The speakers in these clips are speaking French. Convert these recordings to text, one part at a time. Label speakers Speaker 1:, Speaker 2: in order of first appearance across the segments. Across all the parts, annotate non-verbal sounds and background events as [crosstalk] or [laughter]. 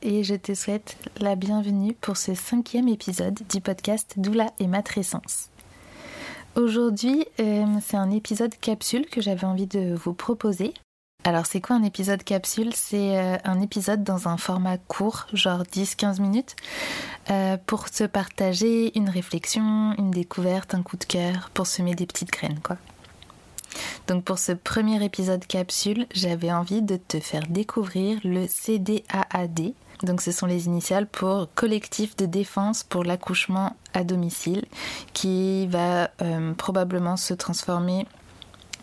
Speaker 1: Et je te souhaite la bienvenue pour ce cinquième épisode du podcast Doula et Matrescence. Aujourd'hui, euh, c'est un épisode capsule que j'avais envie de vous proposer. Alors c'est quoi un épisode capsule? C'est euh, un épisode dans un format court, genre 10-15 minutes, euh, pour se partager une réflexion, une découverte, un coup de cœur, pour semer des petites graines quoi. Donc pour ce premier épisode capsule, j'avais envie de te faire découvrir le CDAAD. Donc ce sont les initiales pour Collectif de défense pour l'accouchement à domicile, qui va euh, probablement se transformer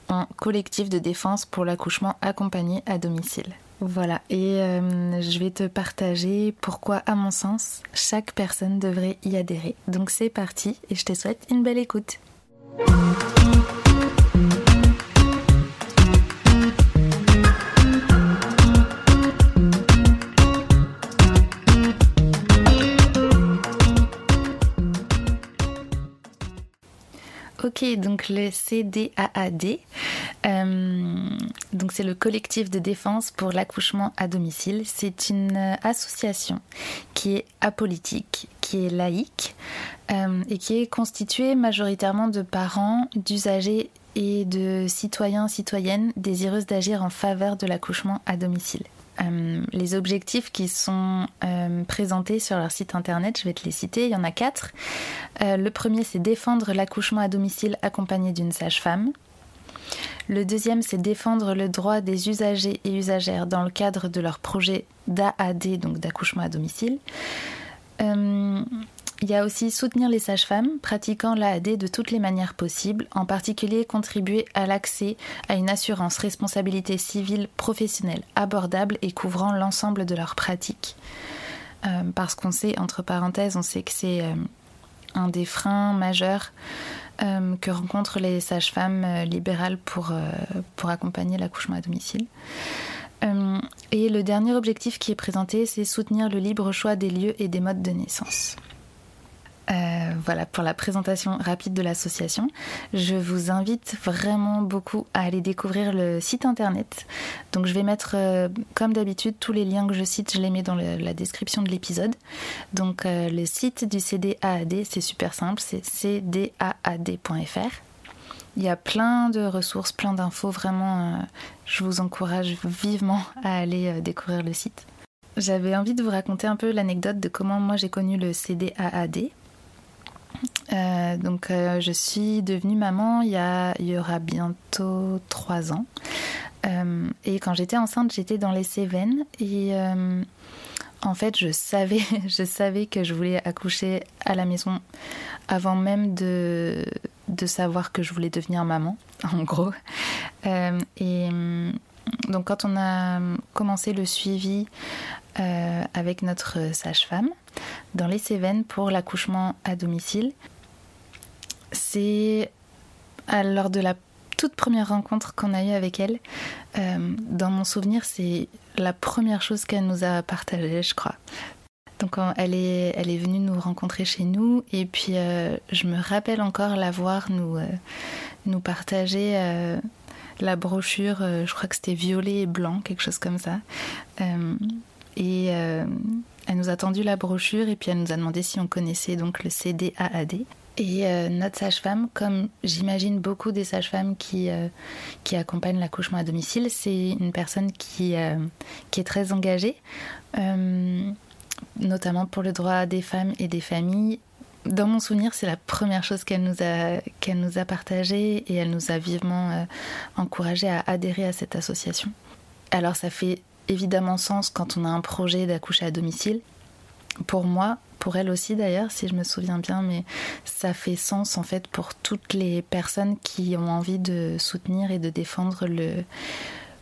Speaker 1: en collectif de défense pour l'accouchement accompagné à domicile. Voilà, et euh, je vais te partager pourquoi, à mon sens, chaque personne devrait y adhérer. Donc c'est parti, et je te souhaite une belle écoute. Donc le CDAAD, euh, c'est le collectif de défense pour l'accouchement à domicile. C'est une association qui est apolitique, qui est laïque euh, et qui est constituée majoritairement de parents, d'usagers et de citoyens, citoyennes désireuses d'agir en faveur de l'accouchement à domicile. Euh, les objectifs qui sont euh, présentés sur leur site internet, je vais te les citer, il y en a quatre. Euh, le premier, c'est défendre l'accouchement à domicile accompagné d'une sage-femme. Le deuxième, c'est défendre le droit des usagers et usagères dans le cadre de leur projet d'AAD, donc d'accouchement à domicile. Il y a aussi soutenir les sages-femmes pratiquant l'AAD de toutes les manières possibles, en particulier contribuer à l'accès à une assurance responsabilité civile professionnelle abordable et couvrant l'ensemble de leurs pratiques. Euh, parce qu'on sait, entre parenthèses, on sait que c'est euh, un des freins majeurs euh, que rencontrent les sages-femmes libérales pour, pour accompagner l'accouchement à domicile. et le dernier objectif qui est présenté, c'est soutenir le libre choix des lieux et des modes de naissance. Euh, voilà pour la présentation rapide de l'association. Je vous invite vraiment beaucoup à aller découvrir le site internet. Donc je vais mettre, euh, comme d'habitude, tous les liens que je cite, je les mets dans la description de l'épisode. Donc euh, le site du CDAAD, c'est super simple, c'est cdaad.fr. Il y a plein de ressources, plein d'infos. Vraiment, je vous encourage vivement à aller découvrir le site. J'avais envie de vous raconter un peu l'anecdote de comment moi j'ai connu le CDAAD. Euh, donc euh, je suis devenue maman il y, a, il y aura bientôt trois ans. Euh, et quand j'étais enceinte, j'étais dans les Cévennes et en fait, je savais, [laughs] je savais que je voulais accoucher à la maison avant même de, de savoir que je voulais devenir maman, [laughs] en gros. et donc quand on a commencé le suivi avec notre sage-femme dans les Cévennes pour l'accouchement à domicile, c'est lors de la toute première rencontre qu'on a eue avec elle. Euh, dans mon souvenir, c'est la première chose qu'elle nous a partagée, je crois. Donc elle est, elle est venue nous rencontrer chez nous et puis euh, je me rappelle encore la voir nous, euh, nous partager la brochure, je crois que c'était violet et blanc, quelque chose comme ça. et elle nous a tendu la brochure et puis elle nous a demandé si on connaissait donc le CDAAD. Et euh, notre sage-femme, comme j'imagine beaucoup des sages-femmes qui, euh, qui accompagnent l'accouchement à domicile, c'est une personne qui, euh, qui est très engagée, notamment pour le droit des femmes et des familles. Dans mon souvenir, c'est la première chose qu'elle nous a qu'elle nous a partagée et elle nous a vivement encouragé à adhérer à cette association. Alors ça fait évidemment sens quand on a un projet d'accoucher à domicile. Pour moi, pour elle aussi d'ailleurs, si je me souviens bien, mais ça fait sens en fait pour toutes les personnes qui ont envie de soutenir et de défendre le,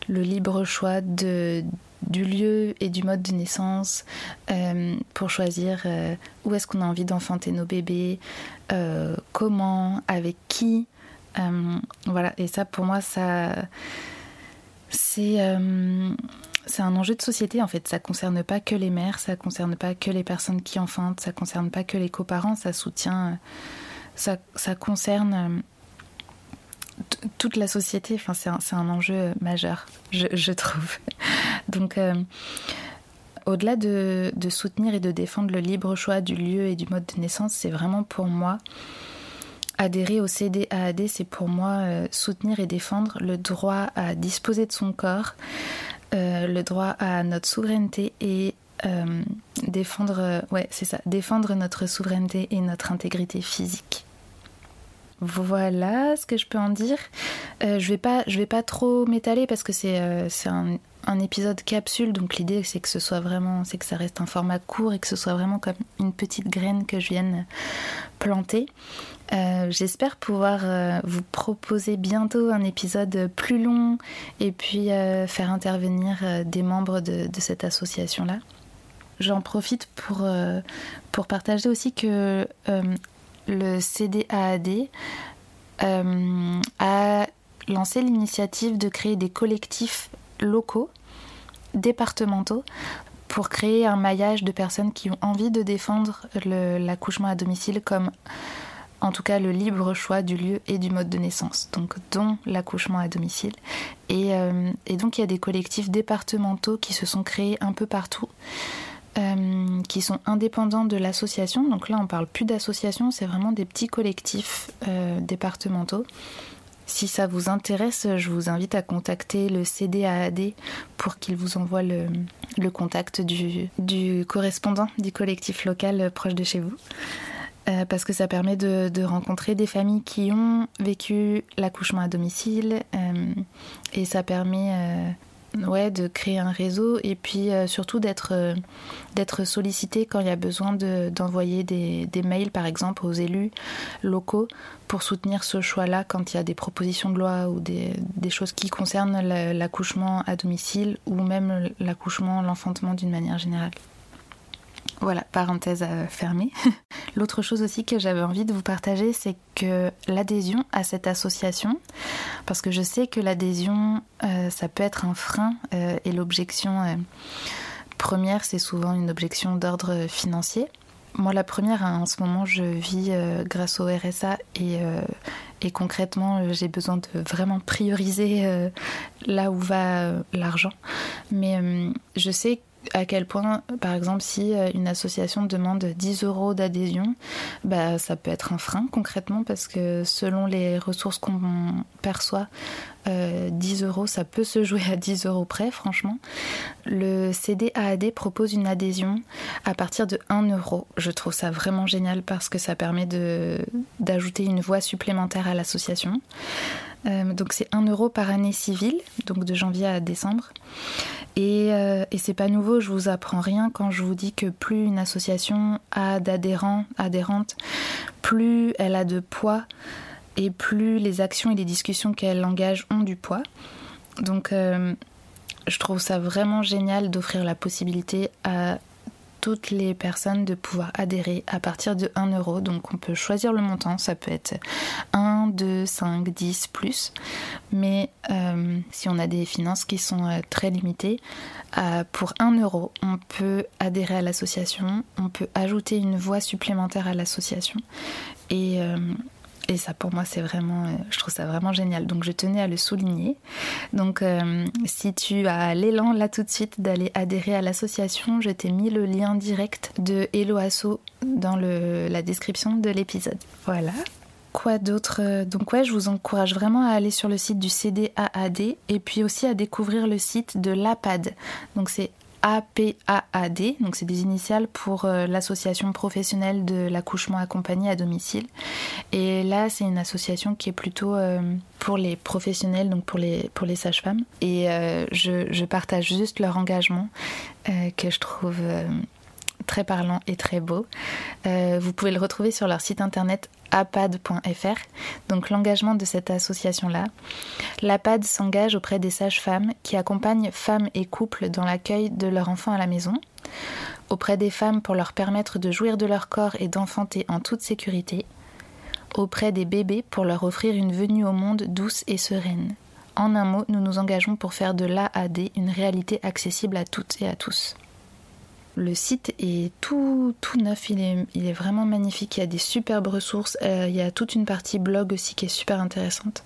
Speaker 1: le libre choix de, du lieu et du mode de naissance euh, pour choisir euh, où est-ce qu'on a envie d'enfanter nos bébés, euh, comment, avec qui. voilà, et ça pour moi, ça c'est c'est un enjeu de société en fait. Ça concerne pas que les mères, ça concerne pas que les personnes qui enfantent, ça concerne pas que les coparents, ça soutient, ça, ça concerne euh, toute la société. Enfin, c'est un, enjeu majeur, je, trouve. [laughs] Donc, au-delà de, de, soutenir et de défendre le libre choix du lieu et du mode de naissance, c'est vraiment pour moi adhérer au CDAAD, c'est pour moi soutenir et défendre le droit à disposer de son corps, le droit à notre souveraineté et euh, défendre, euh, ouais, c'est ça, défendre notre souveraineté et notre intégrité physique. Voilà ce que je peux en dire. Euh, je vais pas, vais pas trop m'étaler parce que c'est c'est un, un, épisode capsule, donc l'idée c'est que ce soit vraiment, c'est que ça reste un format court et que ce soit vraiment comme une petite graine que je vienne planter. J'espère pouvoir vous proposer bientôt un épisode plus long et puis faire intervenir des membres de, cette association là. J'en profite pour, euh, pour partager aussi que euh, le CDAAD euh, a lancé l'initiative de créer des collectifs locaux, départementaux, pour créer un maillage de personnes qui ont envie de défendre l'accouchement à domicile comme en tout cas le libre choix du lieu et du mode de naissance, donc dont l'accouchement à domicile. Et, et, donc il y a des collectifs départementaux qui se sont créés un peu partout. Euh, qui sont indépendants de l'association. Donc là, on parle plus d'association, c'est vraiment des petits collectifs euh, départementaux. Si ça vous intéresse, je vous invite à contacter le CDAAD pour qu'il vous envoie le, contact du, correspondant du collectif local proche de chez vous. Euh, parce que ça permet de, de, rencontrer des familles qui ont vécu l'accouchement à domicile et ça permet ouais, de créer un réseau et puis euh, surtout d'être euh, d'être sollicité quand il y a besoin d'envoyer des, des, mails par exemple aux élus locaux pour soutenir ce choix-là quand il y a des propositions de loi ou des, des choses qui concernent l'accouchement à domicile ou même l'accouchement, l'enfantement d'une manière générale. Voilà, parenthèse euh, fermée. [laughs] L'autre chose aussi que j'avais envie de vous partager, c'est que l'adhésion à cette association, parce que je sais que l'adhésion, euh, ça peut être un frein, euh, et l'objection première, c'est souvent une objection d'ordre financier. Moi, la première, hein, en ce moment, je vis grâce au RSA et, et concrètement, j'ai besoin de vraiment prioriser là où va l'argent. Mais je sais à quel point, par exemple, si euh, une association demande 10 euros d'adhésion, bah, ça peut être un frein concrètement parce que selon les ressources qu'on perçoit, 10 euh, euros, ça peut se jouer à 10 euros près, franchement. Le CDAAD propose une adhésion à partir de 1 euro. Je trouve ça vraiment génial parce que ça permet d'ajouter une voix supplémentaire à l'association. Euh, donc c'est 1 euro par année civile, donc de janvier à décembre. Et, euh, et c'est pas nouveau, je vous apprends rien quand je vous dis que plus une association a d'adhérents, adhérentes, plus elle a de poids et plus les actions et les discussions qu'elle engage ont du poids. Donc euh, je trouve ça vraiment génial d'offrir la possibilité à toutes les personnes de pouvoir adhérer à partir de 1 euro. Donc on peut choisir le montant, ça peut être 1, 2, 5, 10 plus. Mais euh, si on a des finances qui sont euh, très limitées, euh, pour 1 euro, on peut adhérer à l'association, on peut ajouter une voix supplémentaire à l'association. Et ça, pour moi, c'est vraiment, je trouve ça vraiment génial. Donc, je tenais à le souligner. Donc, si tu as l'élan là tout de suite d'aller adhérer à l'association, je t'ai mis le lien direct de Hello Asso dans la description de l'épisode. Voilà. Quoi d'autre Donc ouais, je vous encourage vraiment à aller sur le site du CDAAD et puis aussi à découvrir le site de l'APAD. Donc c'est APAAD, donc c'est des initiales pour euh, l'association professionnelle de l'accouchement accompagné à domicile. Et là, c'est une association qui est plutôt euh, pour les professionnels, donc pour les, pour les sages-femmes. Et euh, je, je, partage juste leur engagement que je trouve très parlant et très beau. Euh, vous pouvez le retrouver sur leur site internet apad.fr, donc l'engagement de cette association-là. L'APAD s'engage auprès des sages-femmes qui accompagnent femmes et couples dans l'accueil de leur enfant à la maison, auprès des femmes pour leur permettre de jouir de leur corps et d'enfanter en toute sécurité, auprès des bébés pour leur offrir une venue au monde douce et sereine. En un mot, nous nous engageons pour faire de l'AAD une réalité accessible à toutes et à tous. Le site est tout, tout neuf, il est, il est, vraiment magnifique, il y a des superbes ressources, euh, il y a toute une partie blog aussi qui est super intéressante.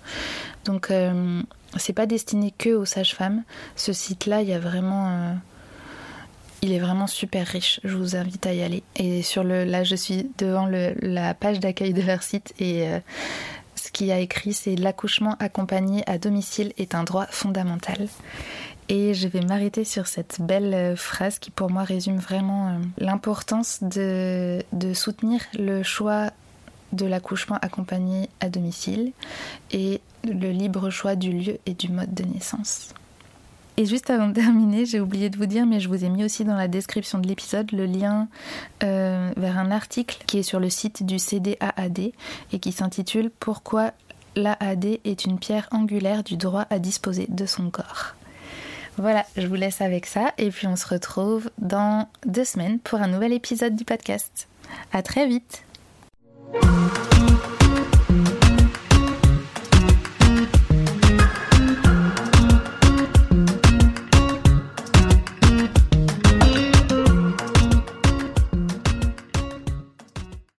Speaker 1: Donc euh, c'est pas destiné que aux sages-femmes. Ce site-là, il y a vraiment. Euh, il est vraiment super riche. Je vous invite à y aller. Et sur le, là, je suis devant le, la page d'accueil de leur site et euh, ce qui a écrit, c'est l'accouchement accompagné à domicile est un droit fondamental. Et je vais m'arrêter sur cette belle euh, phrase qui pour moi résume vraiment l'importance de, de soutenir le choix de l'accouchement accompagné à domicile et le libre choix du lieu et du mode de naissance. Et juste avant de terminer, j'ai oublié de vous dire, mais je vous ai mis aussi dans la description de l'épisode le lien euh, vers un article qui est sur le site du CDAAD et qui s'intitule Pourquoi l'AAD est une pierre angulaire du droit à disposer de son corps? Voilà, je vous laisse avec ça et puis on se retrouve dans deux semaines pour un nouvel épisode du podcast. À très vite!